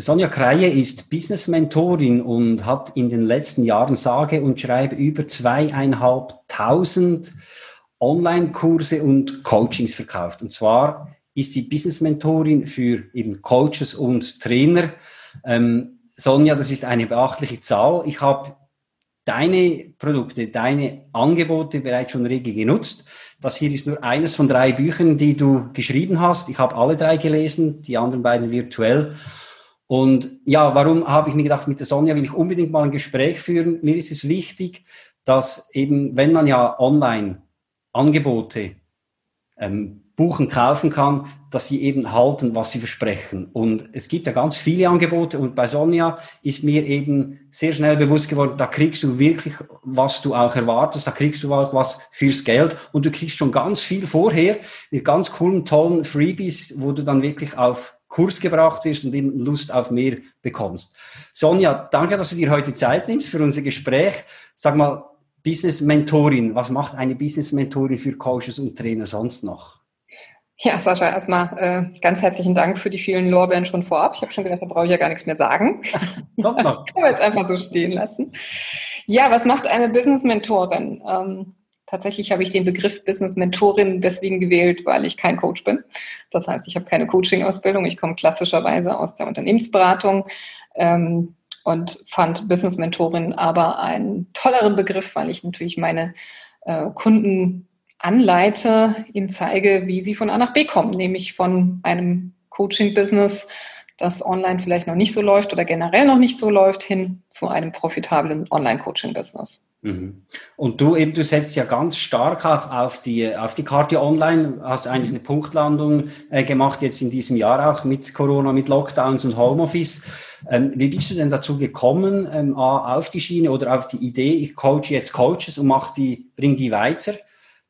Sonja Kreie ist Business-Mentorin und hat in den letzten Jahren sage und schreibe über zweieinhalbtausend Online-Kurse und Coachings verkauft. Und zwar ist sie Business-Mentorin für eben Coaches und Trainer. Ähm, Sonja, das ist eine beachtliche Zahl. Ich habe deine Produkte, deine Angebote bereits schon rege genutzt. Das hier ist nur eines von drei Büchern, die du geschrieben hast. Ich habe alle drei gelesen, die anderen beiden virtuell. Und ja, warum habe ich mir gedacht, mit der Sonja will ich unbedingt mal ein Gespräch führen. Mir ist es wichtig, dass eben, wenn man ja online Angebote ähm, buchen, kaufen kann, dass sie eben halten, was sie versprechen. Und es gibt ja ganz viele Angebote und bei Sonja ist mir eben sehr schnell bewusst geworden, da kriegst du wirklich, was du auch erwartest, da kriegst du auch was fürs Geld und du kriegst schon ganz viel vorher mit ganz coolen, tollen Freebies, wo du dann wirklich auf Kurs gebracht wirst und eben Lust auf mehr bekommst. Sonja, danke, dass du dir heute Zeit nimmst für unser Gespräch. Sag mal, Business Mentorin, was macht eine Business Mentorin für Coaches und Trainer sonst noch? Ja, Sascha, erstmal äh, ganz herzlichen Dank für die vielen Lorbeeren schon vorab. Ich habe schon gedacht, da brauche ich ja gar nichts mehr sagen. Kommt noch. Können wir jetzt einfach so stehen lassen. Ja, was macht eine Business Mentorin? Ähm, Tatsächlich habe ich den Begriff Business Mentorin deswegen gewählt, weil ich kein Coach bin. Das heißt, ich habe keine Coaching-Ausbildung. Ich komme klassischerweise aus der Unternehmensberatung ähm, und fand Business Mentorin aber einen tolleren Begriff, weil ich natürlich meine äh, Kunden anleite, ihnen zeige, wie sie von A nach B kommen, nämlich von einem Coaching-Business, das online vielleicht noch nicht so läuft oder generell noch nicht so läuft, hin zu einem profitablen Online-Coaching-Business. Mhm. Und du eben, du setzt ja ganz stark auch auf die, auf die Karte online, hast eigentlich eine Punktlandung äh, gemacht, jetzt in diesem Jahr auch mit Corona, mit Lockdowns und Homeoffice. Ähm, wie bist du denn dazu gekommen, ähm, auf die Schiene oder auf die Idee, ich coache jetzt Coaches und mach die, bring die weiter?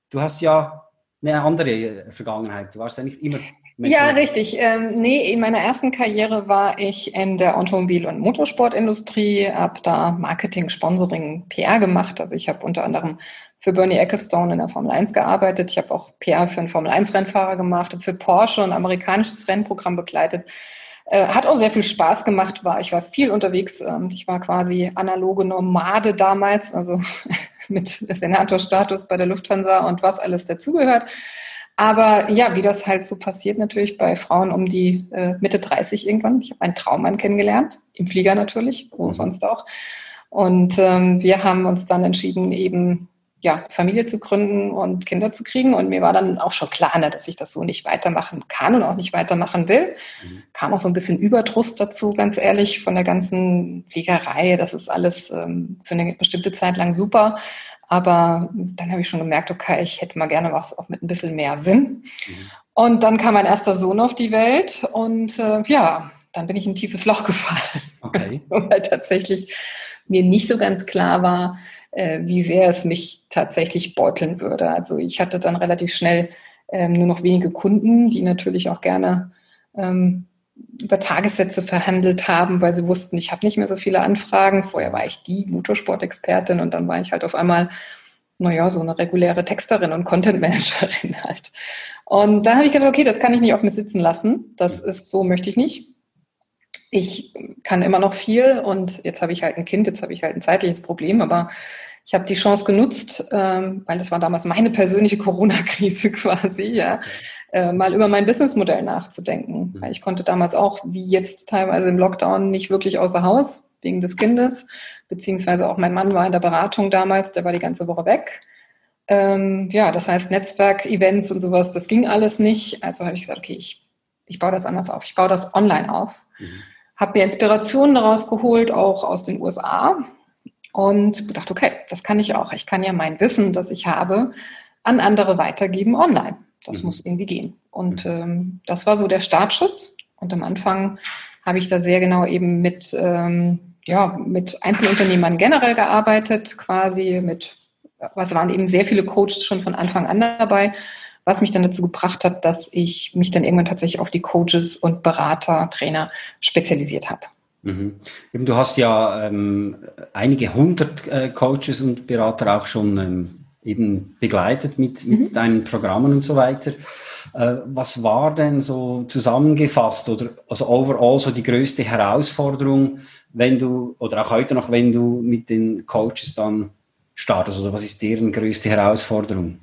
Du hast ja eine andere Vergangenheit. Du warst ja nicht immer ja, richtig. Ähm, nee, in meiner ersten Karriere war ich in der Automobil- und Motorsportindustrie, habe da Marketing, Sponsoring, PR gemacht. Also ich habe unter anderem für Bernie Ecclestone in der Formel 1 gearbeitet. Ich habe auch PR für einen Formel 1-Rennfahrer gemacht, habe für Porsche ein amerikanisches Rennprogramm begleitet. Äh, hat auch sehr viel Spaß gemacht, war ich war viel unterwegs. Ähm, ich war quasi analoge Nomade damals, also mit Senatorstatus bei der Lufthansa und was alles dazugehört. Aber ja, wie das halt so passiert natürlich bei Frauen um die äh, Mitte 30 irgendwann. Ich habe einen Traummann kennengelernt, im Flieger natürlich, wo mhm. sonst auch. Und ähm, wir haben uns dann entschieden, eben ja, Familie zu gründen und Kinder zu kriegen. Und mir war dann auch schon klar, ne, dass ich das so nicht weitermachen kann und auch nicht weitermachen will. Mhm. Kam auch so ein bisschen Überdruss dazu, ganz ehrlich, von der ganzen Fliegerei. Das ist alles ähm, für eine bestimmte Zeit lang super. Aber dann habe ich schon gemerkt, okay, ich hätte mal gerne was auch mit ein bisschen mehr Sinn. Mhm. Und dann kam mein erster Sohn auf die Welt und äh, ja, dann bin ich in ein tiefes Loch gefallen. Okay. Weil tatsächlich mir nicht so ganz klar war, äh, wie sehr es mich tatsächlich beuteln würde. Also ich hatte dann relativ schnell ähm, nur noch wenige Kunden, die natürlich auch gerne ähm, über Tagessätze verhandelt haben, weil sie wussten, ich habe nicht mehr so viele Anfragen. Vorher war ich die Motorsport-Expertin und dann war ich halt auf einmal, naja, so eine reguläre Texterin und Content-Managerin halt. Und da habe ich gedacht, okay, das kann ich nicht auf mir sitzen lassen. Das ist so, möchte ich nicht. Ich kann immer noch viel und jetzt habe ich halt ein Kind, jetzt habe ich halt ein zeitliches Problem, aber ich habe die Chance genutzt, ähm, weil das war damals meine persönliche Corona-Krise quasi, ja, äh, mal über mein Businessmodell nachzudenken. Mhm. Ich konnte damals auch, wie jetzt teilweise im Lockdown, nicht wirklich außer Haus wegen des Kindes, beziehungsweise auch mein Mann war in der Beratung damals, der war die ganze Woche weg. Ähm, ja, das heißt Netzwerk, Events und sowas, das ging alles nicht. Also habe ich gesagt, okay, ich, ich baue das anders auf. Ich baue das online auf. Mhm. Habe mir Inspirationen daraus geholt, auch aus den USA und gedacht, okay, das kann ich auch. Ich kann ja mein Wissen, das ich habe, an andere weitergeben online. Das mhm. muss irgendwie gehen. Und mhm. ähm, das war so der Startschuss. Und am Anfang habe ich da sehr genau eben mit, ähm, ja, mit Einzelunternehmern generell gearbeitet, quasi mit, was waren eben sehr viele Coaches schon von Anfang an dabei, was mich dann dazu gebracht hat, dass ich mich dann irgendwann tatsächlich auf die Coaches und Berater, Trainer spezialisiert habe. Mhm. Du hast ja ähm, einige hundert äh, Coaches und Berater auch schon ähm, eben begleitet mit, mit mhm. deinen Programmen und so weiter. Äh, was war denn so zusammengefasst oder also overall so die größte Herausforderung, wenn du oder auch heute noch, wenn du mit den Coaches dann startest? Oder was ist deren größte Herausforderung?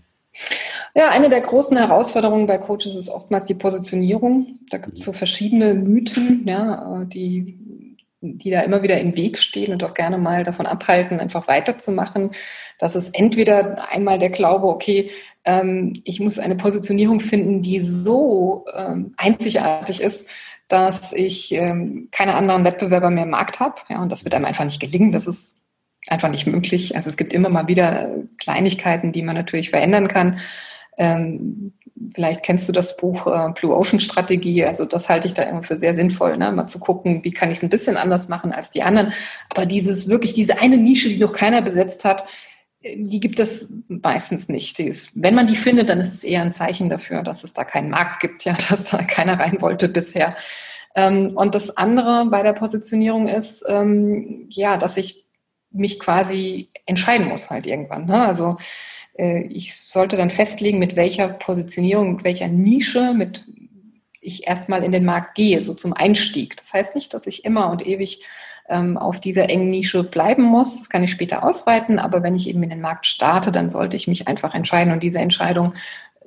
Ja, eine der großen Herausforderungen bei Coaches ist oftmals die Positionierung. Da gibt es so verschiedene Mythen, ja, die die da immer wieder im Weg stehen und auch gerne mal davon abhalten, einfach weiterzumachen. Das ist entweder einmal der Glaube, okay, ähm, ich muss eine Positionierung finden, die so ähm, einzigartig ist, dass ich ähm, keine anderen Wettbewerber mehr im Markt habe. Ja, und das wird einem einfach nicht gelingen. Das ist einfach nicht möglich. Also es gibt immer mal wieder Kleinigkeiten, die man natürlich verändern kann. Ähm, vielleicht kennst du das Buch äh, Blue Ocean Strategie. Also das halte ich da immer für sehr sinnvoll, ne? mal zu gucken, wie kann ich es ein bisschen anders machen als die anderen. Aber dieses wirklich, diese eine Nische, die noch keiner besetzt hat, die gibt es meistens nicht. Ist, wenn man die findet, dann ist es eher ein Zeichen dafür, dass es da keinen Markt gibt, ja, dass da keiner rein wollte bisher. Ähm, und das andere bei der Positionierung ist, ähm, ja, dass ich mich quasi entscheiden muss halt irgendwann. Ne? Also ich sollte dann festlegen, mit welcher Positionierung, mit welcher Nische, mit ich erstmal in den Markt gehe, so zum Einstieg. Das heißt nicht, dass ich immer und ewig ähm, auf dieser engen Nische bleiben muss. Das kann ich später ausweiten, aber wenn ich eben in den Markt starte, dann sollte ich mich einfach entscheiden und diese Entscheidung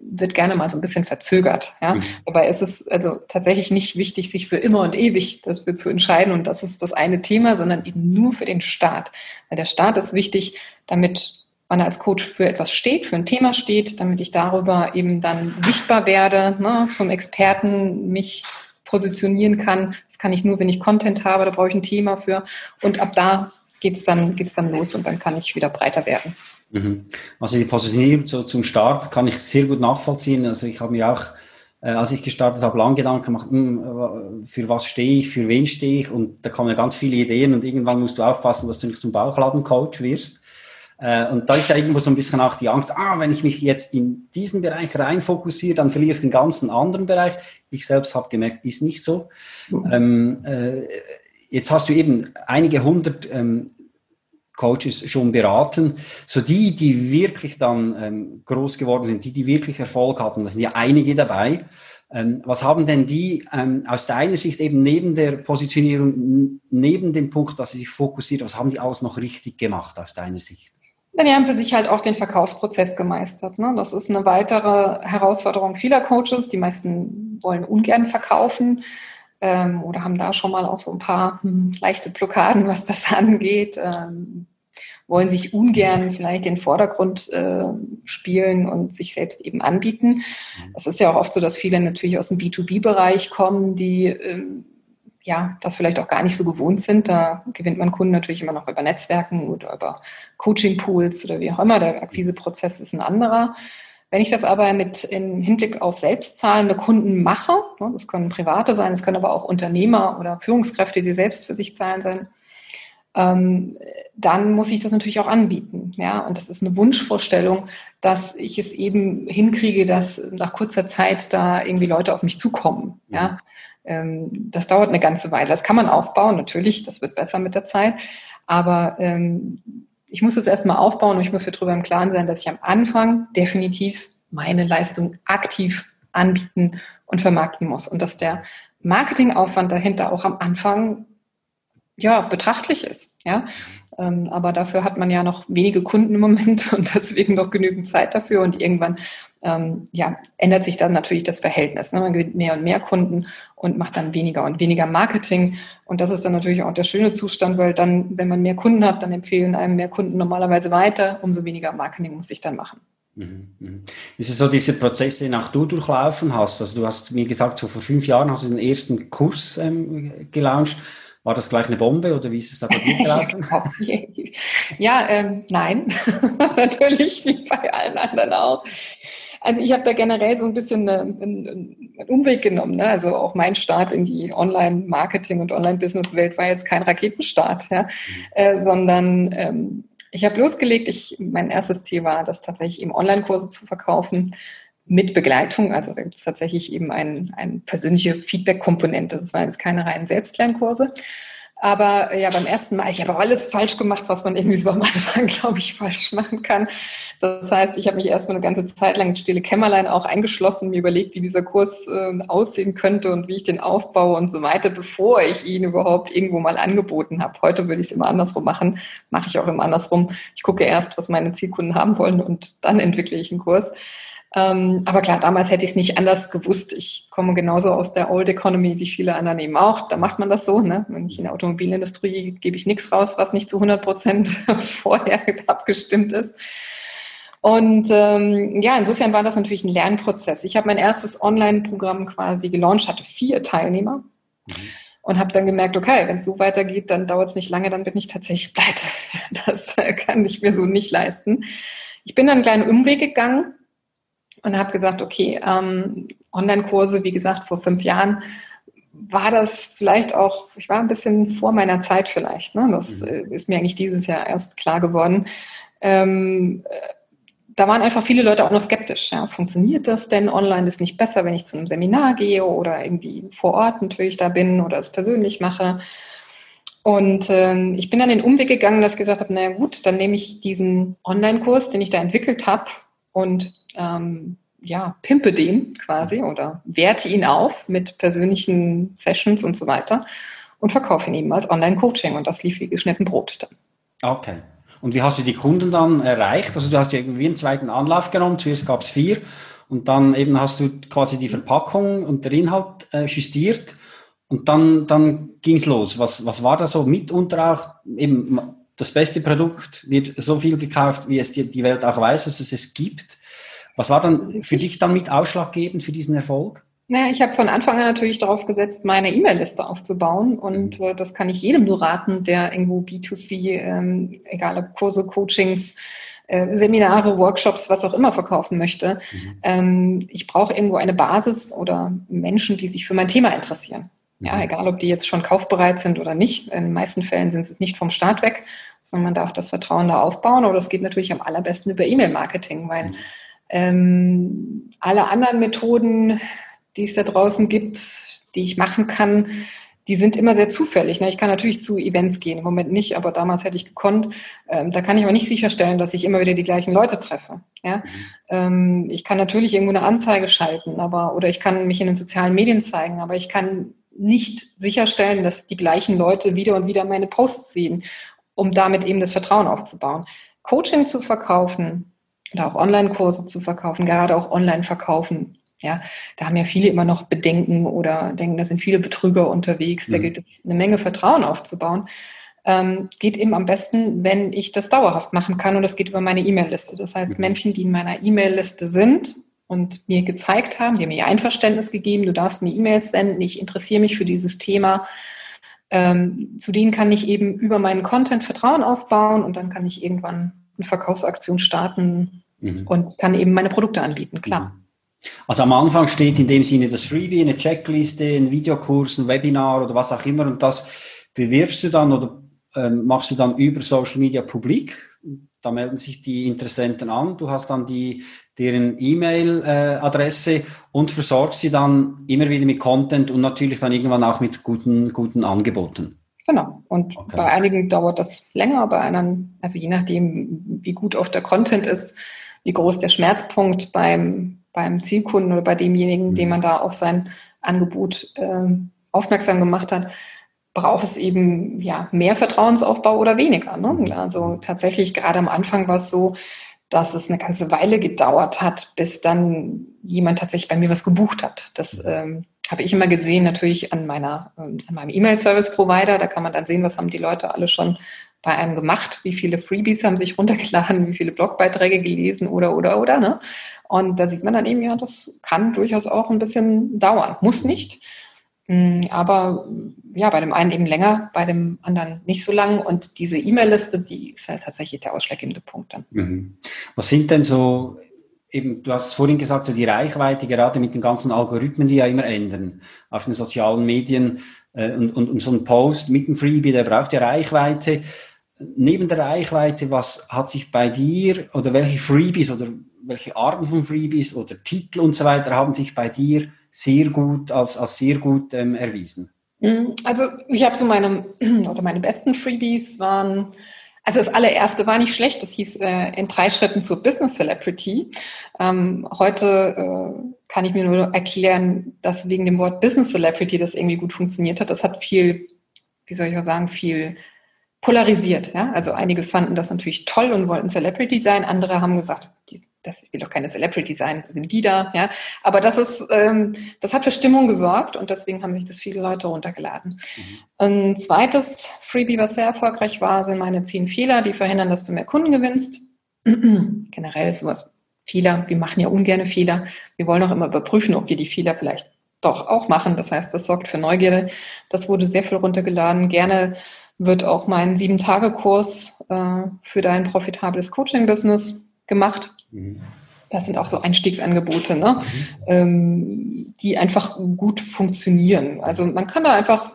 wird gerne mal so ein bisschen verzögert. Ja? Mhm. Dabei ist es also tatsächlich nicht wichtig, sich für immer und ewig dafür zu entscheiden und das ist das eine Thema, sondern eben nur für den Start. Weil der Start ist wichtig, damit man als Coach für etwas steht, für ein Thema steht, damit ich darüber eben dann sichtbar werde, ne, zum Experten mich positionieren kann. Das kann ich nur, wenn ich Content habe, da brauche ich ein Thema für. Und ab da geht's dann, geht's dann los und dann kann ich wieder breiter werden. Mhm. Also die Positionierung so zum Start kann ich sehr gut nachvollziehen. Also ich habe mir auch, äh, als ich gestartet habe, lange Gedanken gemacht, mh, hm, für was stehe ich, für wen stehe ich und da kommen ja ganz viele Ideen und irgendwann musst du aufpassen, dass du nicht zum Bauchladencoach wirst. Äh, und da ist ja irgendwo so ein bisschen auch die Angst, ah, wenn ich mich jetzt in diesen Bereich rein fokussiere, dann verliere ich den ganzen anderen Bereich. Ich selbst habe gemerkt, ist nicht so. Mhm. Ähm, äh, jetzt hast du eben einige hundert ähm, Coaches schon beraten. So die, die wirklich dann ähm, groß geworden sind, die, die wirklich Erfolg hatten, da sind ja einige dabei. Ähm, was haben denn die ähm, aus deiner Sicht eben neben der Positionierung, neben dem Punkt, dass sie sich fokussiert, was haben die alles noch richtig gemacht aus deiner Sicht? Die haben für sich halt auch den Verkaufsprozess gemeistert. Ne? Das ist eine weitere Herausforderung vieler Coaches. Die meisten wollen ungern verkaufen ähm, oder haben da schon mal auch so ein paar hm, leichte Blockaden, was das angeht. Ähm, wollen sich ungern vielleicht den Vordergrund äh, spielen und sich selbst eben anbieten. Mhm. Es ist ja auch oft so, dass viele natürlich aus dem B2B-Bereich kommen, die ähm, ja, das vielleicht auch gar nicht so gewohnt sind. Da gewinnt man Kunden natürlich immer noch über Netzwerken oder über Coaching-Pools oder wie auch immer. Der Akquiseprozess ist ein anderer. Wenn ich das aber mit im Hinblick auf selbstzahlende Kunden mache, ne, das können Private sein, es können aber auch Unternehmer oder Führungskräfte, die selbst für sich zahlen sein, ähm, dann muss ich das natürlich auch anbieten. Ja? Und das ist eine Wunschvorstellung, dass ich es eben hinkriege, dass nach kurzer Zeit da irgendwie Leute auf mich zukommen. Ja? Ähm, das dauert eine ganze Weile. Das kann man aufbauen, natürlich, das wird besser mit der Zeit. Aber ähm, ich muss es erstmal aufbauen und ich muss mir darüber im Klaren sein, dass ich am Anfang definitiv meine Leistung aktiv anbieten und vermarkten muss. Und dass der Marketingaufwand dahinter auch am Anfang ja, betrachtlich ist. Ja? Ähm, aber dafür hat man ja noch wenige Kunden im Moment und deswegen noch genügend Zeit dafür. Und irgendwann ähm, ja, ändert sich dann natürlich das Verhältnis. Ne? Man gewinnt mehr und mehr Kunden und macht dann weniger und weniger Marketing. Und das ist dann natürlich auch der schöne Zustand, weil dann, wenn man mehr Kunden hat, dann empfehlen einem mehr Kunden normalerweise weiter. Umso weniger Marketing muss ich dann machen. Mhm, mhm. Ist es so diese Prozesse, die auch du durchlaufen hast? Also du hast mir gesagt, so vor fünf Jahren hast du den ersten Kurs ähm, gelauncht. War das gleich eine Bombe oder wie ist es da bei dir gelaufen? ja, ähm, nein, natürlich, wie bei allen anderen auch. Also ich habe da generell so ein bisschen einen, einen Umweg genommen. Ne? Also auch mein Start in die Online-Marketing- und Online-Business-Welt war jetzt kein Raketenstart, ja? Mhm. Äh, sondern ähm, ich habe losgelegt. Ich, mein erstes Ziel war, das tatsächlich eben Online-Kurse zu verkaufen mit Begleitung. Also da gibt es tatsächlich eben eine ein persönliche Feedback-Komponente. Das waren jetzt keine reinen Selbstlernkurse. Aber ja, beim ersten Mal, ich habe alles falsch gemacht, was man irgendwie so am Anfang, glaube ich, falsch machen kann. Das heißt, ich habe mich erstmal eine ganze Zeit lang in stille Kämmerlein auch eingeschlossen, mir überlegt, wie dieser Kurs äh, aussehen könnte und wie ich den aufbaue und so weiter, bevor ich ihn überhaupt irgendwo mal angeboten habe. Heute würde ich es immer andersrum machen, mache ich auch immer andersrum. Ich gucke erst, was meine Zielkunden haben wollen und dann entwickle ich einen Kurs. Ähm, aber klar, damals hätte ich es nicht anders gewusst. Ich komme genauso aus der Old Economy wie viele anderen eben auch. Da macht man das so. Ne? Wenn ich in der Automobilindustrie gebe ich nichts raus, was nicht zu 100 Prozent vorher abgestimmt ist. Und ähm, ja, insofern war das natürlich ein Lernprozess. Ich habe mein erstes Online-Programm quasi gelauncht, hatte vier Teilnehmer. Mhm und habe dann gemerkt, okay, wenn es so weitergeht, dann dauert es nicht lange, dann bin ich tatsächlich pleite. Das kann ich mir so nicht leisten. Ich bin dann einen kleinen Umweg gegangen und habe gesagt, okay, ähm, Online-Kurse, wie gesagt, vor fünf Jahren war das vielleicht auch, ich war ein bisschen vor meiner Zeit vielleicht. Ne? Das mhm. Äh, ist mir eigentlich dieses Jahr erst klar geworden. Ähm, äh, da waren einfach viele Leute auch noch skeptisch. Ja, funktioniert das denn online? Ist nicht besser, wenn ich zu einem Seminar gehe oder irgendwie vor Ort natürlich da bin oder es persönlich mache? Und ähm, ich bin dann den Umweg gegangen, dass ich gesagt habe, naja gut, dann nehme ich diesen Online-Kurs, den ich da entwickelt habe und ähm, ja, pimpe den quasi oder werte ihn auf mit persönlichen Sessions und so weiter und verkaufe ihn eben als Online-Coaching und das lief wie geschnitten Brot dann. Okay. Und wie hast du die Kunden dann erreicht? Also du hast ja irgendwie einen zweiten Anlauf genommen, zuerst gab es vier und dann eben hast du quasi die Verpackung und der Inhalt äh, justiert und dann, dann ging es los. Was, was war da so mitunter auch eben das beste Produkt wird so viel gekauft, wie es die, die Welt auch weiß, dass es es gibt. Was war dann für dich dann mit ausschlaggebend für diesen Erfolg? Naja, ich habe von Anfang an natürlich darauf gesetzt, meine E-Mail-Liste aufzubauen. Und mhm. äh, das kann ich jedem nur raten, der irgendwo B2C, ähm, egal ob Kurse, Coachings, äh, Seminare, Workshops, was auch immer verkaufen möchte. Mhm. Ähm, ich brauche irgendwo eine Basis oder Menschen, die sich für mein Thema interessieren. Ja, mhm. egal ob die jetzt schon kaufbereit sind oder nicht. In den meisten Fällen sind sie nicht vom Start weg, sondern man darf das Vertrauen da aufbauen. Oder es geht natürlich am allerbesten über E-Mail-Marketing, weil mhm. ähm, alle anderen Methoden, die es da draußen gibt, die ich machen kann, die sind immer sehr zufällig. Ne? Ich kann natürlich zu Events gehen, im Moment nicht, aber damals hätte ich gekonnt. Ähm, da kann ich aber nicht sicherstellen, dass ich immer wieder die gleichen Leute treffe. Mhm. Ähm, ich kann natürlich irgendwo eine Anzeige schalten, aber oder ich kann mich in den sozialen Medien zeigen, aber ich kann nicht sicherstellen, dass die gleichen Leute wieder und wieder meine Posts sehen um damit eben das Vertrauen aufzubauen. Coaching zu verkaufen oder auch Online-Kurse zu verkaufen, gerade auch online verkaufen. Ja, da haben ja viele immer noch Bedenken oder denken, da sind viele Betrüger unterwegs. Da mhm. gilt es, eine Menge Vertrauen aufzubauen. Ähm, geht eben am besten, wenn ich das dauerhaft machen kann und das geht über meine E-Mail-Liste. Das heißt, mhm. Menschen, die in meiner E-Mail-Liste sind und mir gezeigt haben, die haben mir Einverständnis gegeben, du darfst mir E-Mails senden, ich interessiere mich für dieses Thema, ähm, zu denen kann ich eben über meinen Content Vertrauen aufbauen und dann kann ich irgendwann eine Verkaufsaktion starten mhm. und kann eben meine Produkte anbieten, klar. Mhm. Also am Anfang steht in dem Sinne das Freebie, eine Checkliste, ein Videokurs, ein Webinar oder was auch immer und das bewirbst du dann oder ähm, machst du dann über Social Media publik. Da melden sich die Interessenten an. Du hast dann die, deren E-Mail-Adresse äh, und versorgst sie dann immer wieder mit Content und natürlich dann irgendwann auch mit guten, guten Angeboten. Genau. Und okay. bei einigen dauert das länger, bei anderen, also je nachdem, wie gut auch der Content ist, wie groß der Schmerzpunkt beim, beim Zielkunden oder bei demjenigen, mhm. dem man da auf sein Angebot äh, aufmerksam gemacht hat, braucht es eben ja mehr Vertrauensaufbau oder weniger. Ne? Mhm. Also tatsächlich gerade am Anfang war es so, dass es eine ganze Weile gedauert hat, bis dann jemand tatsächlich bei mir was gebucht hat. Das ähm, habe ich immer gesehen, natürlich an meiner, ähm, an meinem E-Mail-Service-Provider. Da kann man dann sehen, was haben die Leute alle schon bei einem gemacht, wie viele Freebies haben sich runtergeladen, wie viele Blogbeiträge gelesen oder oder oder. Ne? Und da sieht man dann eben, ja, das kann durchaus auch ein bisschen dauern. Muss nicht. Mm, aber ja, bei dem einen eben länger, bei dem anderen nicht so lang. Und diese E-Mail-Liste, die ist halt tatsächlich der ausschlaggebende Punkt dann. Mhm. Was sind denn so eben, du hast vorhin gesagt, so die Reichweite, gerade mit den ganzen Algorithmen, die ja immer ändern auf den sozialen Medien äh, und, und, und so ein Post mit dem Freebie, der braucht ja Reichweite. Neben der Reichweite, was hat sich bei dir oder welche Freebies oder welche Arten von Freebies oder Titel und so weiter haben sich bei dir sehr gut als, als sehr gut ähm, erwiesen? Mhm. Also ich habe so meine oder meine besten Freebies waren also das allererste war nicht schlecht, das hieß äh, in drei Schritten zur Business Celebrity. Ähm, heute äh, kann ich mir nur erklären, dass wegen dem Wort Business Celebrity das irgendwie gut funktioniert hat. Das hat viel, wie soll ich auch sagen, viel polarisiert. Ja? Also einige fanden das natürlich toll und wollten Celebrity sein, andere haben gesagt, das will doch keine Celebrity sein, sind die da, ja. Aber das ist, ähm, das hat für Stimmung gesorgt und deswegen haben sich das viele Leute runtergeladen. Mhm. Ein zweites Freebie, was sehr erfolgreich war, sind meine zehn Fehler, die verhindern, dass du mehr Kunden gewinnst. Generell sowas. Fehler, wir machen ja ungerne Fehler. Wir wollen auch immer überprüfen, ob wir die Fehler vielleicht doch auch machen. Das heißt, das sorgt für Neugierde. Das wurde sehr viel runtergeladen. Gerne wird auch mein Sieben-Tage-Kurs äh, für dein profitables Coaching-Business gemacht. Mhm. Das sind auch so Einstiegsangebote, ne? Mhm. Ähm, die einfach gut funktionieren. Also man kann da einfach,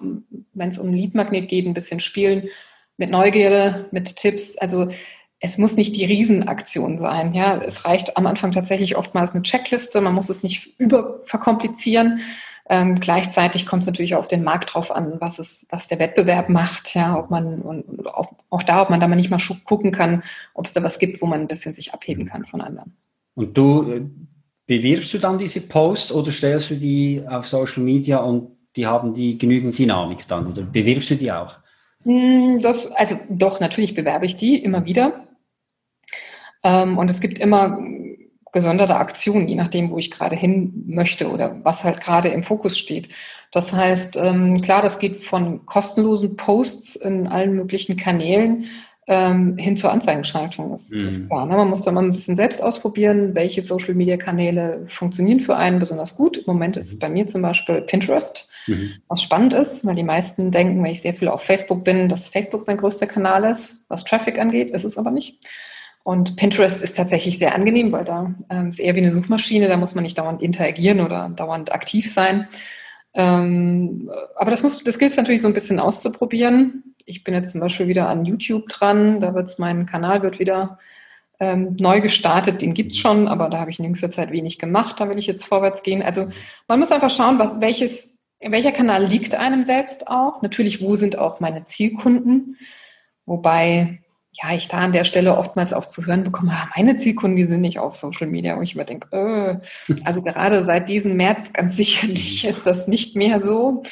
wenn es um Leadmagnet geht, ein bisschen spielen mit Neugierde, mit Tipps. Also es muss nicht die Riesenaktion sein. Ja, es reicht am Anfang tatsächlich oftmals eine Checkliste. Man muss es nicht überverkomplizieren. Ähm, gleichzeitig kommt es natürlich auf den Markt drauf an, was es, was der Wettbewerb macht, ja, ob man und auch, auch da, ob man da mal nicht mal gucken kann, ob es da was gibt, wo man ein bisschen sich abheben kann von anderen. Und du äh, bewirbst du dann diese Posts oder stellst du die auf Social Media und die haben die genügend Dynamik dann oder bewirbst du die auch? Hm, das, also doch, natürlich bewerbe ich die immer wieder. Ähm, und es gibt immer gesonderte Aktionen, je nachdem, wo ich gerade hin möchte oder was halt gerade im Fokus steht. Das heißt, ähm, klar, das geht von kostenlosen Posts in allen möglichen Kanälen ähm, hin zur Anzeigenschaltung. Das mhm. ist klar. Ne? Man muss da mal ein bisschen selbst ausprobieren, welche Social-Media-Kanäle funktionieren für einen besonders gut. Im Moment ist es bei mir zum Beispiel Pinterest, mhm. was spannend ist, weil die meisten denken, wenn ich sehr viel auf Facebook bin, dass Facebook mein größter Kanal ist, was Traffic angeht. Ist es aber nicht. Und Pinterest ist tatsächlich sehr angenehm, weil da ähm, ist eher wie eine Suchmaschine, da muss man nicht dauernd interagieren oder dauernd aktiv sein. Ähm, aber das, muss, das gilt es natürlich so ein bisschen auszuprobieren. Ich bin jetzt zum Beispiel wieder an YouTube dran, da wird mein Kanal wird wieder ähm, neu gestartet, den gibt's schon, aber da habe ich in jüngster Zeit wenig gemacht, da will ich jetzt vorwärts gehen. Also man muss einfach schauen, was, welches, welcher Kanal liegt einem selbst auch. Natürlich, wo sind auch meine Zielkunden? Wobei ja, ich da an der Stelle oftmals auch zu hören bekomme, ah, meine Zielkunden, die sind nicht auf Social Media. Und ich mir denke, äh, also gerade seit diesem März ganz sicherlich ist das nicht mehr so.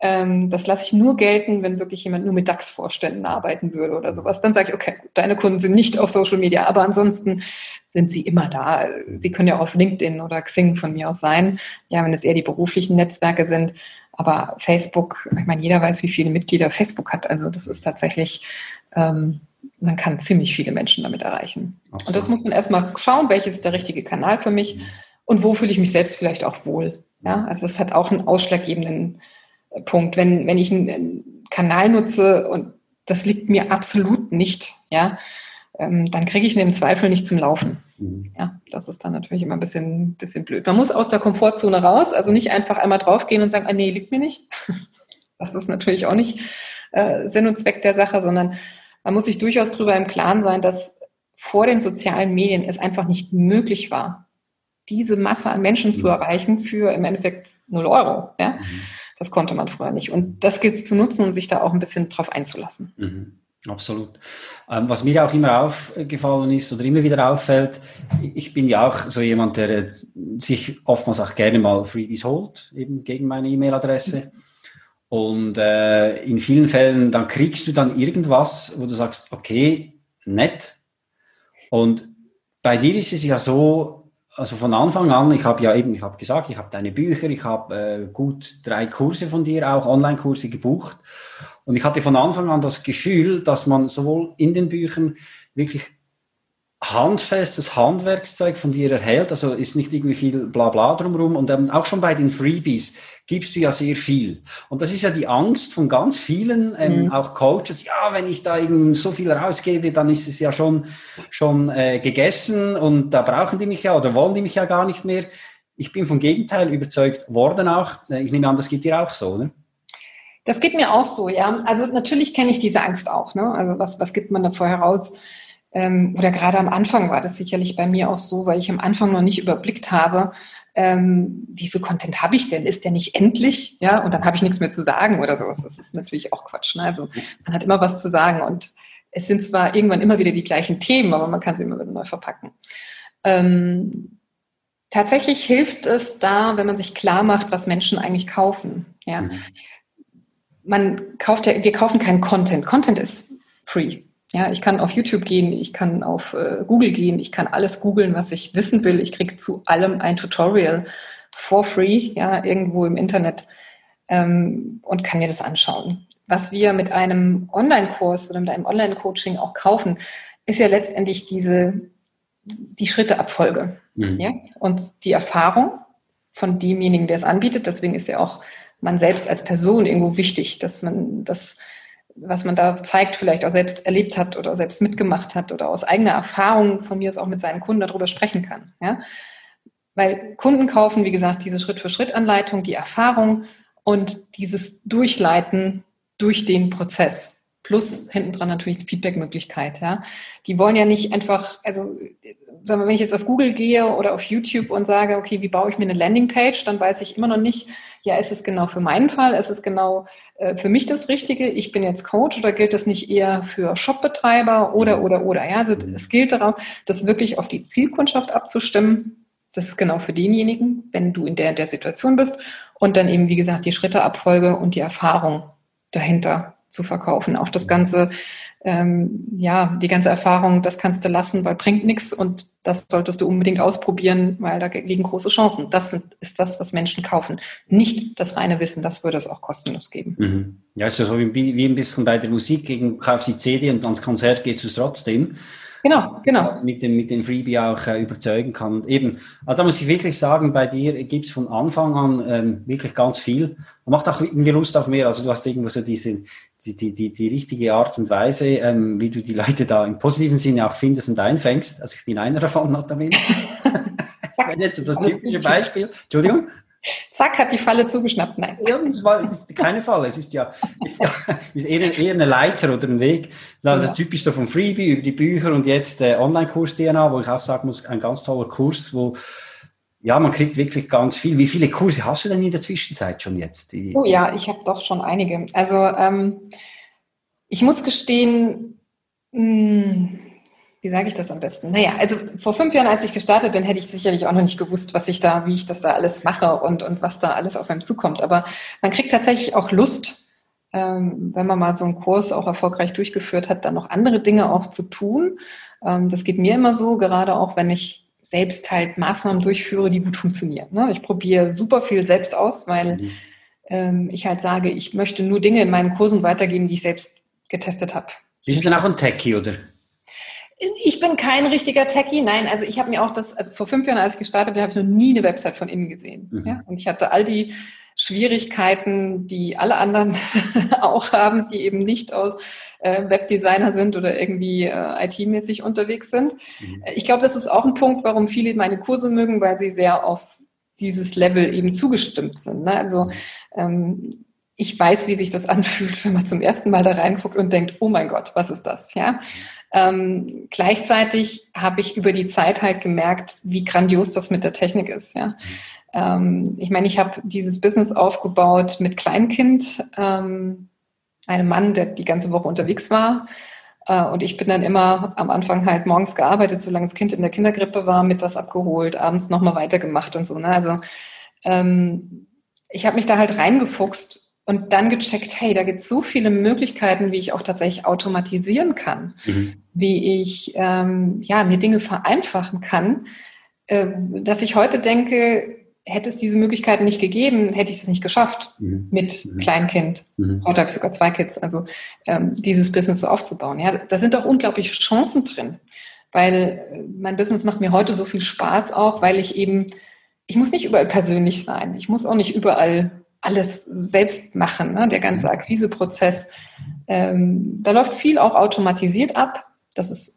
Ähm, das lasse ich nur gelten, wenn wirklich jemand nur mit DAX-Vorständen arbeiten würde oder sowas. Dann sage ich, okay, deine Kunden sind nicht auf Social Media, aber ansonsten sind sie immer da. Sie können ja auch auf LinkedIn oder Xing von mir aus sein. Ja, wenn es eher die beruflichen Netzwerke sind. Aber Facebook, ich meine, jeder weiß, wie viele Mitglieder Facebook hat. Also das ist tatsächlich ähm, man kann ziemlich viele Menschen damit erreichen. Absolut. Und das muss man erstmal schauen, welches ist der richtige Kanal für mich mhm. und wo fühle ich mich selbst vielleicht auch wohl. Ja, also das hat auch einen ausschlaggebenden äh, Punkt. Wenn, wenn ich einen Kanal nutze und das liegt mir absolut nicht, ja, ähm, dann kriege ich ihn im Zweifel nicht zum Laufen. Mhm. Ja, das ist dann natürlich immer ein bisschen, bisschen blöd. Man muss aus der Komfortzone raus, also nicht einfach einmal draufgehen und sagen, ah, nee, liegt mir nicht. Das ist natürlich auch nicht äh, Sinn und Zweck der Sache, sondern man muss sich durchaus darüber im Klaren sein, dass vor den sozialen Medien es einfach nicht möglich war, diese Masse an Menschen zu mhm. erreichen für im Endeffekt 0 Euro. Ja? Mhm. Das konnte man früher nicht. Und das gilt es zu nutzen und sich da auch ein bisschen drauf einzulassen. Mhm. Absolut. Ähm, was mir auch immer aufgefallen ist oder immer wieder auffällt, ich bin ja auch so jemand, der äh, sich oftmals auch gerne mal Freebies holt, eben gegen meine E-Mail-Adresse. Mhm. Und äh, in vielen Fällen, dann kriegst du dann irgendwas, wo du sagst, okay, nett. Und bei dir ist es ja so, also von Anfang an, ich habe ja eben, ich habe gesagt, ich habe deine Bücher, ich habe äh, gut drei Kurse von dir, auch Online-Kurse gebucht. Und ich hatte von Anfang an das Gefühl, dass man sowohl in den Büchern wirklich handfestes Handwerkszeug von dir erhält, also ist nicht irgendwie viel Blabla drumherum und ähm, auch schon bei den Freebies gibst du ja sehr viel. Und das ist ja die Angst von ganz vielen, ähm, mhm. auch Coaches, ja, wenn ich da eben so viel rausgebe, dann ist es ja schon, schon äh, gegessen und da brauchen die mich ja oder wollen die mich ja gar nicht mehr. Ich bin vom Gegenteil überzeugt worden auch. Äh, ich nehme an, das geht dir auch so, ne? Das geht mir auch so, ja. Also natürlich kenne ich diese Angst auch. Ne? Also was, was gibt man da vorher raus? Ähm, oder gerade am Anfang war das sicherlich bei mir auch so, weil ich am Anfang noch nicht überblickt habe, ähm, wie viel Content habe ich denn? Ist der nicht endlich? Ja, und dann habe ich nichts mehr zu sagen oder sowas. Das ist natürlich auch Quatsch. Ne? Also man hat immer was zu sagen und es sind zwar irgendwann immer wieder die gleichen Themen, aber man kann sie immer wieder neu verpacken. Ähm, tatsächlich hilft es da, wenn man sich klar macht, was Menschen eigentlich kaufen. Ja. Mhm. Man kauft ja, wir kaufen keinen Content. Content ist free. Ja, ich kann auf YouTube gehen, ich kann auf äh, Google gehen, ich kann alles googeln, was ich wissen will. Ich kriege zu allem ein Tutorial for free, ja, irgendwo im Internet ähm, und kann mir das anschauen. Was wir mit einem Online-Kurs oder mit einem Online-Coaching auch kaufen, ist ja letztendlich diese, die Schritteabfolge mhm. ja? und die Erfahrung von demjenigen, der es anbietet. Deswegen ist ja auch man selbst als Person irgendwo wichtig, dass man das was man da zeigt, vielleicht auch selbst erlebt hat oder selbst mitgemacht hat oder aus eigener Erfahrung von mir aus auch mit seinen Kunden darüber sprechen kann. Ja? Weil Kunden kaufen, wie gesagt, diese Schritt-für-Schritt-Anleitung, die Erfahrung und dieses Durchleiten durch den Prozess. Plus hinten dran natürlich Feedback-Möglichkeit. Ja? Die wollen ja nicht einfach, also sagen wir, wenn ich jetzt auf Google gehe oder auf YouTube und sage, okay, wie baue ich mir eine Landingpage, dann weiß ich immer noch nicht, ja, ist es genau für meinen Fall, ist es genau äh, für mich das Richtige, ich bin jetzt Coach oder gilt das nicht eher für Shopbetreiber oder, mhm. oder, oder? Ja, also mhm. es gilt darauf, das wirklich auf die Zielkundschaft abzustimmen. Das ist genau für denjenigen, wenn du in der, der Situation bist. Und dann eben, wie gesagt, die Schritteabfolge und die Erfahrung dahinter zu verkaufen. Auch das mhm. Ganze ähm, ja, die ganze Erfahrung, das kannst du lassen, weil bringt nichts und das solltest du unbedingt ausprobieren, weil da liegen große Chancen. Das sind, ist das, was Menschen kaufen. Nicht das reine Wissen, das würde es auch kostenlos geben. Mhm. Ja, ist ja so wie, wie ein bisschen bei der Musik, gegen kaufst die CD und ans Konzert gehst du es trotzdem. Genau, genau. Also mit dem, mit dem Freebie auch äh, überzeugen kann. Eben, also da muss ich wirklich sagen, bei dir gibt es von Anfang an ähm, wirklich ganz viel. Man macht auch irgendwie Lust auf mehr. Also du hast irgendwo so diese, die, die, die, die richtige Art und Weise, ähm, wie du die Leute da im positiven Sinne auch findest und einfängst. Also ich bin einer davon, notabene. Wenn jetzt das typische Beispiel. Entschuldigung. Zack, hat die Falle zugeschnappt. Nein. Ja, das, war, keine Falle. Es ist ja, ist ja ist eher, eher eine Leiter oder ein Weg. Das ist ja. typisch so vom Freebie über die Bücher und jetzt der Online-Kurs DNA, wo ich auch sagen muss, ein ganz toller Kurs, wo ja, man kriegt wirklich ganz viel. Wie viele Kurse hast du denn in der Zwischenzeit schon jetzt? Die, oh ja, ich habe doch schon einige. Also ähm, ich muss gestehen, mh, hm, wie sage ich das am besten? Naja, also vor fünf Jahren, als ich gestartet bin, hätte ich sicherlich auch noch nicht gewusst, was ich da, wie ich das da alles mache und, und was da alles auf einem zukommt. Aber man kriegt tatsächlich auch Lust, ähm, wenn man mal so einen Kurs auch erfolgreich durchgeführt hat, dann noch andere Dinge auch zu tun. Ähm, das geht mir immer so, gerade auch wenn ich selbst halt Maßnahmen durchführe, die gut funktionieren. Ne? Ich probiere super viel selbst aus, weil mhm. ähm, ich halt sage, ich möchte nur Dinge in meinen Kursen weitergeben, die ich selbst getestet habe. Bist du denn auch ein Techie, oder? Ich bin kein richtiger Techie, nein. Also ich habe mir auch das, also vor fünf Jahren, als ich gestartet bin, habe ich noch nie eine Website von innen gesehen. Mhm. Ja? Und ich hatte all die Schwierigkeiten, die alle anderen auch haben, die eben nicht aus äh, Webdesigner sind oder irgendwie äh, IT-mäßig unterwegs sind. Mhm. Ich glaube, das ist auch ein Punkt, warum viele meine Kurse mögen, weil sie sehr auf dieses Level eben zugestimmt sind. Ne? Also ähm, ich weiß, wie sich das anfühlt, wenn man zum ersten Mal da reinguckt und denkt, oh mein Gott, was ist das? Ja. Ähm, gleichzeitig habe ich über die Zeit halt gemerkt, wie grandios das mit der Technik ist. Ja. Ähm, ich meine, ich habe dieses Business aufgebaut mit Kleinkind. Ähm, einem Mann, der die ganze Woche unterwegs war. Äh, und ich bin dann immer am Anfang halt morgens gearbeitet, solange das Kind in der Kindergrippe war, mittags abgeholt, abends nochmal weitergemacht und so. Ne? Also ähm, ich habe mich da halt reingefuchst und dann gecheckt, hey, da gibt es so viele Möglichkeiten, wie ich auch tatsächlich automatisieren kann, mhm. wie ich ähm, ja, mir Dinge vereinfachen kann, äh, dass ich heute denke, hätte es diese Möglichkeiten nicht gegeben, hätte ich das nicht geschafft mhm. mit mhm. Kleinkind. Mhm. Heute habe ich sogar zwei Kids, also ähm, dieses Business so aufzubauen. Ja, da sind auch unglaubliche Chancen drin. weil mein Business macht mir heute so viel Spaß auch, weil ich eben, ich muss nicht überall persönlich sein. Ich muss auch nicht überall alles selbst machen. Ne? Der ganze Akquiseprozess, ähm, da läuft viel auch automatisiert ab. Das ist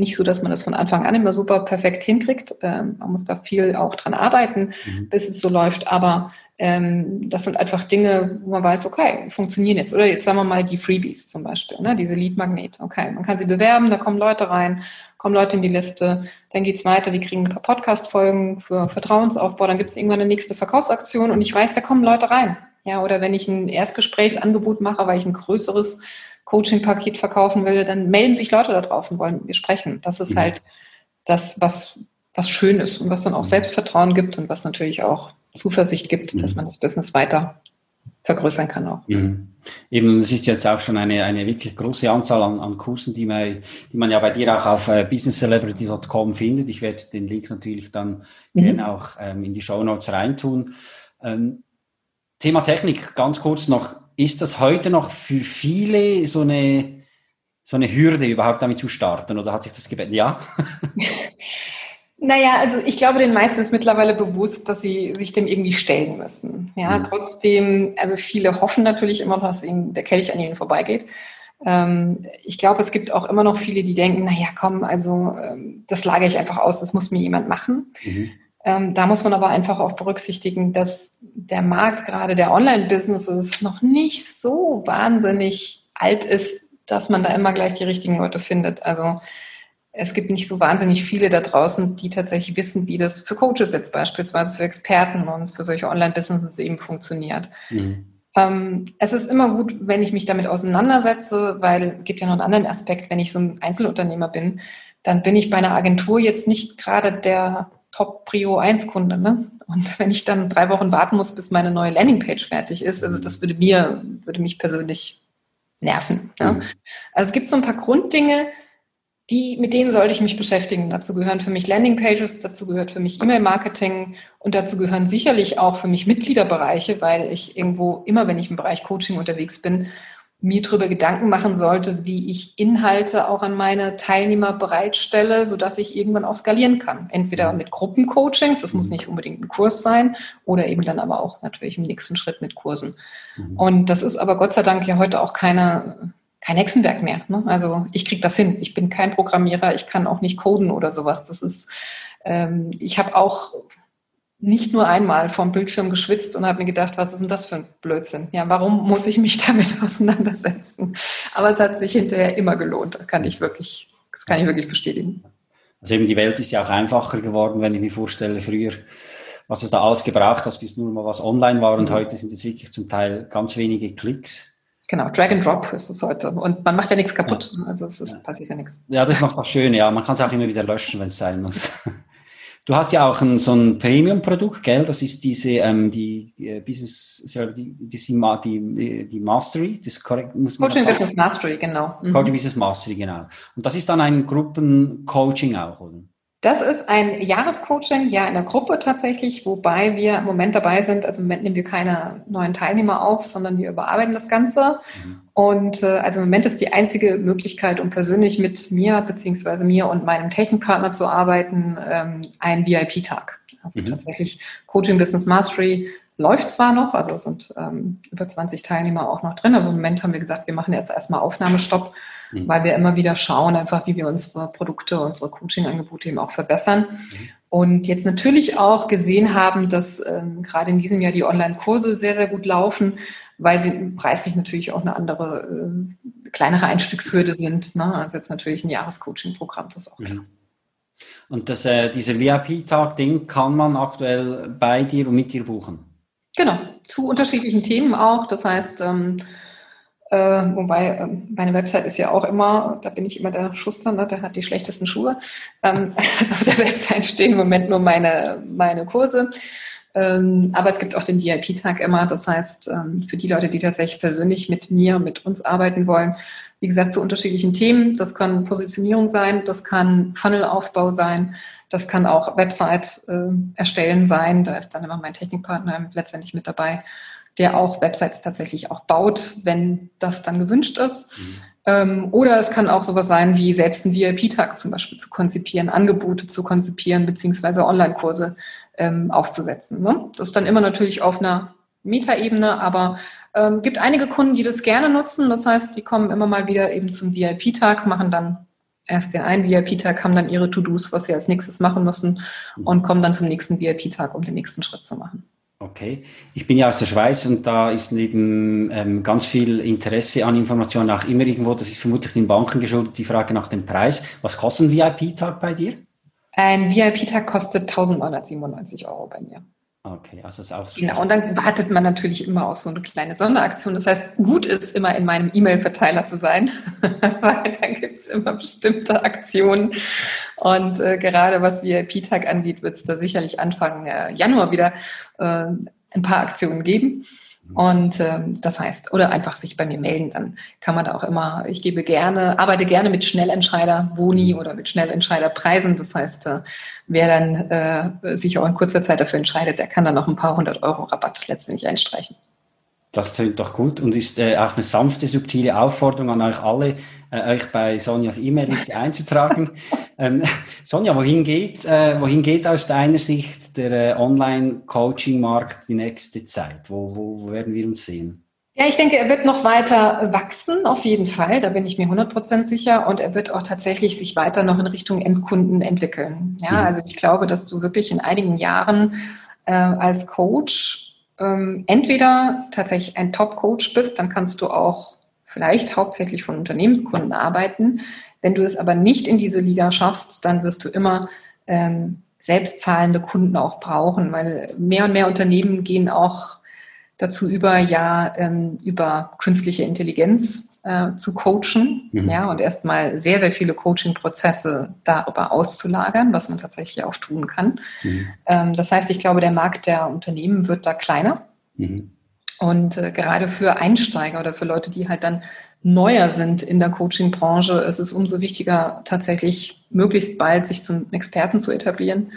nicht so, dass man das von Anfang an immer super perfekt hinkriegt. Ähm, man muss da viel auch dran arbeiten, mhm. bis es so läuft. Aber ähm, das sind einfach Dinge, wo man weiß, okay, funktionieren jetzt. Oder jetzt sagen wir mal die Freebies zum Beispiel, ne? diese Lead-Magnet. Okay, man kann sie bewerben, da kommen Leute rein, kommen Leute in die Liste, dann geht's weiter, die kriegen ein paar Podcast-Folgen für Vertrauensaufbau, dann gibt es irgendwann eine nächste Verkaufsaktion und ich weiß, da kommen Leute rein. Ja, oder wenn ich ein Erstgesprächsangebot mache, weil ich ein größeres Coaching-Paket verkaufen will, dann melden sich Leute da drauf und wollen mit mir sprechen. Das ist mhm. halt das, was, was schön ist und was dann auch mhm. Selbstvertrauen gibt und was natürlich auch Zuversicht gibt, mhm. dass man das Business weiter vergrößern kann auch. Mhm. Eben, es ist jetzt auch schon eine, eine wirklich große Anzahl an, an Kursen, die man, die man ja bei dir auch auf äh, businesscelebrity.com findet. Ich werde den Link natürlich dann mhm. gerne auch ähm, in die Show Notes reintun. Ähm, Thema Technik, ganz kurz noch. Ist das heute noch für viele so eine, so eine Hürde, überhaupt damit zu starten? Oder hat sich das gebeten? Ja? Naja, also ich glaube, den meisten ist mittlerweile bewusst, dass sie sich dem irgendwie stellen müssen. Ja, mhm. trotzdem, also viele hoffen natürlich immer, dass ihnen der Kelch an ihnen vorbeigeht. Ähm, ich glaube, es gibt auch immer noch viele, die denken, naja, komm, also ähm, das lage ich einfach aus, das muss mir jemand machen. Mhm. Ähm, da muss man aber einfach auch berücksichtigen, dass der Markt gerade der Online-Businesses noch nicht so wahnsinnig alt ist, dass man da immer gleich die richtigen Leute findet. Also es gibt nicht so wahnsinnig viele da draußen, die tatsächlich wissen, wie das für Coaches jetzt beispielsweise, für Experten und für solche Online-Businesses eben funktioniert. Mhm. Ähm, es ist immer gut, wenn ich mich damit auseinandersetze, weil es gibt ja noch einen anderen Aspekt, wenn ich so ein Einzelunternehmer bin, dann bin ich bei einer Agentur jetzt nicht gerade der Top-Prio-1-Kunde. Ne? Und wenn ich dann drei Wochen warten muss, bis meine neue Landingpage fertig ist, also das würde mir, würde mich persönlich nerven. Ja? Mhm. Also es gibt so ein paar Grunddinge, die, mit denen sollte ich mich beschäftigen. Dazu gehören für mich Landingpages, dazu gehört für mich E-Mail-Marketing und dazu gehören sicherlich auch für mich Mitgliederbereiche, weil ich irgendwo immer, wenn ich im Bereich Coaching unterwegs bin, mir darüber Gedanken machen sollte, wie ich Inhalte auch an meine Teilnehmer bereitstelle, sodass ich irgendwann auch skalieren kann. Entweder mit Gruppencoachings, das muss mhm. nicht unbedingt ein Kurs sein, oder eben dann aber auch natürlich im nächsten Schritt mit Kursen. Mhm. Und das ist aber Gott sei Dank ja heute auch keine, kein Hexenwerk mehr. Ne? Also ich kriege das hin. Ich bin kein Programmierer, ich kann auch nicht coden oder sowas. Das ist, ähm, ich habe auch nicht nur einmal vom Bildschirm geschwitzt und habe mir gedacht, was ist denn das für ein Blödsinn? Ja, warum muss ich mich damit auseinandersetzen? Aber es hat sich hinterher immer gelohnt. Das kann ich wirklich, das kann ich wirklich bestätigen. Also eben die Welt ist ja auch einfacher geworden, wenn ich mir vorstelle, früher, was es da alles gebraucht hat, bis nur mal was online war und mhm. heute sind es wirklich zum Teil ganz wenige Klicks. Genau, Drag and Drop ist es heute. Und man macht ja nichts kaputt. Ja. Also es ist, ja. passiert ja nichts. Ja, das ist noch das Schöne, ja. Man kann es auch immer wieder löschen, wenn es sein muss. Du hast ja auch ein, so ein Premium-Produkt, gell? Das ist diese, ähm, die äh, Business, die, die, die, die Mastery, das korrekt, muss man Coaching Business Mastery, genau. Mhm. Coaching Business Mastery, genau. Und das ist dann ein Gruppencoaching auch, oder? Das ist ein Jahrescoaching, ja, in der Gruppe tatsächlich, wobei wir im Moment dabei sind. Also im Moment nehmen wir keine neuen Teilnehmer auf, sondern wir überarbeiten das Ganze. Mhm. Und äh, also im Moment ist die einzige Möglichkeit, um persönlich mit mir beziehungsweise mir und meinem Technikpartner zu arbeiten, ähm, ein VIP-Tag. Also mhm. tatsächlich Coaching Business Mastery läuft zwar noch, also sind ähm, über 20 Teilnehmer auch noch drin, aber im Moment haben wir gesagt, wir machen jetzt erstmal Aufnahmestopp mhm. weil wir immer wieder schauen, einfach wie wir unsere Produkte, unsere Coaching-Angebote eben auch verbessern. Mhm. Und jetzt natürlich auch gesehen haben, dass ähm, gerade in diesem Jahr die Online-Kurse sehr, sehr gut laufen, weil sie preislich natürlich auch eine andere, äh, kleinere Einstiegshürde sind. Ne? Also jetzt natürlich ein Jahrescoaching-Programm, das auch klar. Mhm. Und das, äh, dieser VIP-Tag, den kann man aktuell bei dir und mit dir buchen? Genau, zu unterschiedlichen Themen auch. Das heißt, ähm, äh, wobei, äh, meine Website ist ja auch immer, da bin ich immer der Schuster, ne, der hat die schlechtesten Schuhe. Ähm, also auf der Website stehen im Moment nur meine, meine Kurse. Ähm, aber es gibt auch den VIP-Tag immer. Das heißt, ähm, für die Leute, die tatsächlich persönlich mit mir, mit uns arbeiten wollen, wie gesagt, zu unterschiedlichen Themen. Das kann Positionierung sein, das kann Funnelaufbau sein, das kann auch Website äh, erstellen sein. Da ist dann immer mein Technikpartner letztendlich mit dabei der auch Websites tatsächlich auch baut, wenn das dann gewünscht ist. Mhm. Ähm, oder es kann auch sowas sein, wie selbst ein VIP-Tag zum Beispiel zu konzipieren, Angebote zu konzipieren, beziehungsweise Online-Kurse ähm, aufzusetzen. Ne? Das ist dann immer natürlich auf einer Metaebene, aber ähm, gibt einige Kunden, die das gerne nutzen. Das heißt, die kommen immer mal wieder eben zum VIP-Tag, machen dann erst den einen VIP-Tag, haben dann ihre To-Dos, was sie als nächstes machen müssen und kommen dann zum nächsten VIP-Tag, um den nächsten Schritt zu machen. Okay. Ich bin ja aus der Schweiz und da ist neben ähm, ganz viel Interesse an Informationen auch immer irgendwo, das ist vermutlich den Banken geschuldet, die Frage nach dem Preis. Was kostet ein VIP-Tag bei dir? Ein VIP-Tag kostet 1997 Euro bei mir. Okay, also ist auch so. Genau, und dann wartet man natürlich immer auf so eine kleine Sonderaktion. Das heißt, gut ist immer in meinem E-Mail-Verteiler zu sein, weil dann gibt es immer bestimmte Aktionen. Und äh, gerade was VIP-Tag angeht, wird es da sicherlich Anfang äh, Januar wieder äh, ein paar Aktionen geben. Und ähm, das heißt, oder einfach sich bei mir melden, dann kann man da auch immer, ich gebe gerne, arbeite gerne mit Schnellentscheider Boni oder mit Schnellentscheider Preisen. Das heißt, äh, wer dann äh, sich auch in kurzer Zeit dafür entscheidet, der kann dann noch ein paar hundert Euro Rabatt letztendlich einstreichen. Das klingt doch gut und ist äh, auch eine sanfte, subtile Aufforderung an euch alle, äh, euch bei Sonjas E-Mail-Liste einzutragen. ähm, Sonja, wohin geht, äh, wohin geht aus deiner Sicht der äh, Online-Coaching-Markt die nächste Zeit? Wo, wo, wo werden wir uns sehen? Ja, ich denke, er wird noch weiter wachsen, auf jeden Fall. Da bin ich mir 100% sicher. Und er wird auch tatsächlich sich weiter noch in Richtung Endkunden entwickeln. Ja, mhm. also ich glaube, dass du wirklich in einigen Jahren äh, als Coach ähm, entweder tatsächlich ein Top-Coach bist, dann kannst du auch vielleicht hauptsächlich von Unternehmenskunden arbeiten. Wenn du es aber nicht in diese Liga schaffst, dann wirst du immer ähm, selbstzahlende Kunden auch brauchen, weil mehr und mehr Unternehmen gehen auch dazu über, ja, ähm, über künstliche Intelligenz äh, zu coachen, mhm. ja, und erstmal sehr, sehr viele Coaching-Prozesse darüber auszulagern, was man tatsächlich auch tun kann. Mhm. Ähm, das heißt, ich glaube, der Markt der Unternehmen wird da kleiner. Mhm. Und äh, gerade für Einsteiger oder für Leute, die halt dann neuer sind in der Coaching-Branche, ist es umso wichtiger, tatsächlich möglichst bald sich zum Experten zu etablieren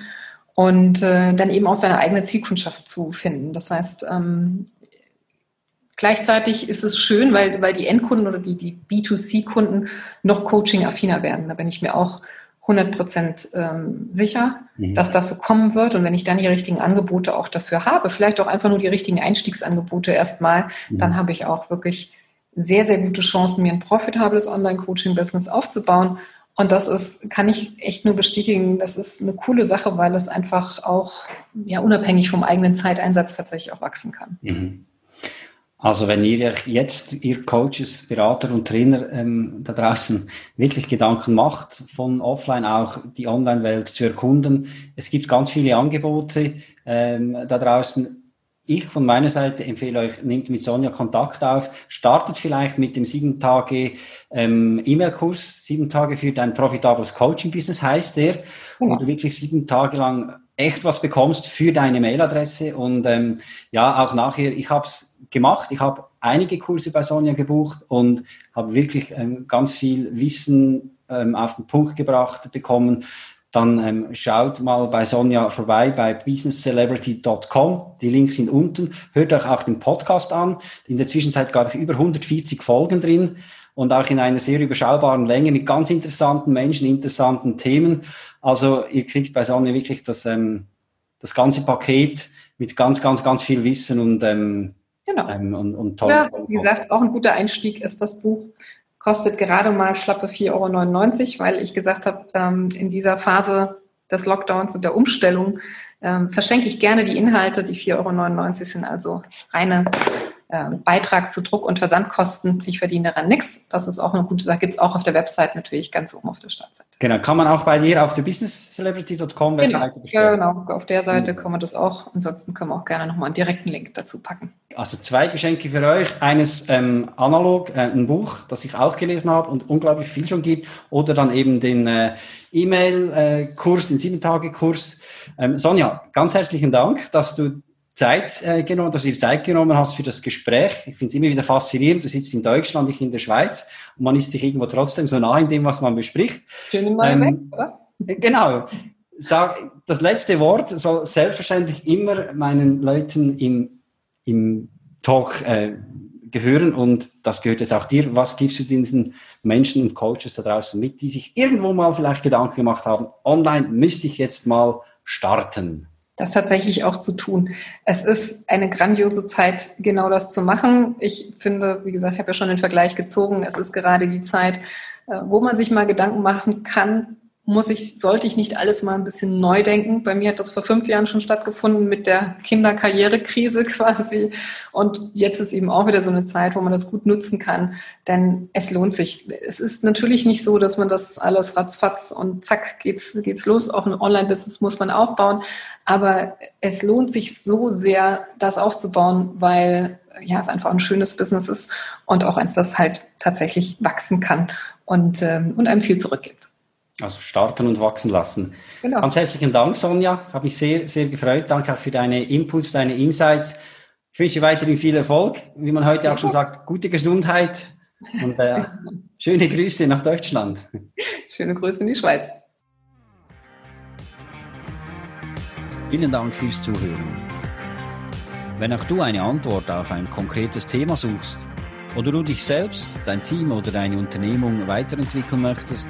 und äh, dann eben auch seine eigene Zielkundschaft zu finden. Das heißt, ähm, Gleichzeitig ist es schön, weil, weil die Endkunden oder die, die B2C-Kunden noch Coaching-affiner werden. Da bin ich mir auch 100 Prozent ähm, sicher, mhm. dass das so kommen wird. Und wenn ich dann die richtigen Angebote auch dafür habe, vielleicht auch einfach nur die richtigen Einstiegsangebote erstmal, mhm. dann habe ich auch wirklich sehr, sehr gute Chancen, mir ein profitables Online-Coaching-Business aufzubauen. Und das ist, kann ich echt nur bestätigen, das ist eine coole Sache, weil es einfach auch ja, unabhängig vom eigenen Zeiteinsatz tatsächlich auch wachsen kann. Mhm. Also wenn ihr jetzt, ihr Coaches, Berater und Trainer ähm, da draußen wirklich Gedanken macht, von offline auch die Online-Welt zu erkunden, es gibt ganz viele Angebote ähm, da draußen. Ich von meiner Seite empfehle euch, nehmt mit Sonja Kontakt auf, startet vielleicht mit dem sieben Tage ähm, E-Mail-Kurs, sieben Tage für dein profitables Coaching-Business heißt der, genau. wo du wirklich sieben Tage lang echt was bekommst für deine Mailadresse und ähm, ja, auch nachher, ich habe es gemacht. Ich habe einige Kurse bei Sonja gebucht und habe wirklich ähm, ganz viel Wissen ähm, auf den Punkt gebracht bekommen. Dann ähm, schaut mal bei Sonja vorbei bei businesscelebrity.com. Die Links sind unten. Hört euch auch den Podcast an. In der Zwischenzeit gab ich über 140 Folgen drin und auch in einer sehr überschaubaren Länge mit ganz interessanten Menschen, interessanten Themen. Also ihr kriegt bei Sonja wirklich das, ähm, das ganze Paket mit ganz, ganz, ganz viel Wissen und ähm, Genau. Ähm, und, und toll. Ja, wie gesagt, auch ein guter Einstieg ist das Buch. Kostet gerade mal schlappe 4,99 Euro, weil ich gesagt habe, ähm, in dieser Phase des Lockdowns und der Umstellung ähm, verschenke ich gerne die Inhalte. Die 4,99 Euro sind also reine Beitrag zu Druck- und Versandkosten. Ich verdiene daran nichts. Das ist auch eine gute Sache. Gibt es auch auf der Website natürlich ganz oben auf der Startseite. Genau, kann man auch bei dir auf der businesscelebrity.com genau. Webseite bestellen. Genau, auf der Seite kann man das auch. Ansonsten können wir auch gerne nochmal einen direkten Link dazu packen. Also zwei Geschenke für euch. Eines ähm, analog, äh, ein Buch, das ich auch gelesen habe und unglaublich viel schon gibt. Oder dann eben den äh, E-Mail-Kurs, den Sieben-Tage-Kurs. Ähm, Sonja, ganz herzlichen Dank, dass du Zeit äh, genommen, dass du dir Zeit genommen hast für das Gespräch. Ich finde es immer wieder faszinierend. Du sitzt in Deutschland, ich in der Schweiz und man ist sich irgendwo trotzdem so nah in dem, was man bespricht. Schön mal ähm, weg, oder? Genau. Sag, das letzte Wort soll selbstverständlich immer meinen Leuten im, im Talk äh, gehören und das gehört jetzt auch dir. Was gibst du diesen Menschen und Coaches da draußen mit, die sich irgendwo mal vielleicht Gedanken gemacht haben, online müsste ich jetzt mal starten? Das tatsächlich auch zu tun. Es ist eine grandiose Zeit, genau das zu machen. Ich finde, wie gesagt, ich habe ja schon den Vergleich gezogen, es ist gerade die Zeit, äh, wo man sich mal Gedanken machen kann, muss ich, sollte ich nicht alles mal ein bisschen neu denken. Bei mir hat das vor fünf Jahren schon stattgefunden mit der Kinderkarrierekrise quasi. Und jetzt ist eben auch wieder so eine Zeit, wo man das gut nutzen kann. Denn es lohnt sich. Es ist natürlich nicht so, dass man das alles ratzfatz und zack geht's, geht's los. Auch ein Online-Business muss man aufbauen. Aber es lohnt sich so sehr, das aufzubauen, weil ja, es einfach ein schönes Business ist und auch eins, das halt tatsächlich wachsen kann und, ähm, und einem viel zurückgibt. Also starten und wachsen lassen. Genau. Ganz herzlichen Dank, Sonja. Habe mich sehr, sehr gefreut. Danke auch für deine Inputs, deine Insights. Ich wünsche dir weiterhin viel Erfolg. Wie man heute auch schon sagt, gute Gesundheit und äh, schöne Grüße nach Deutschland. Schöne Grüße in die Schweiz. Vielen Dank fürs Zuhören. Wenn auch du eine Antwort auf ein konkretes Thema suchst oder du dich selbst, dein Team oder deine Unternehmung weiterentwickeln möchtest,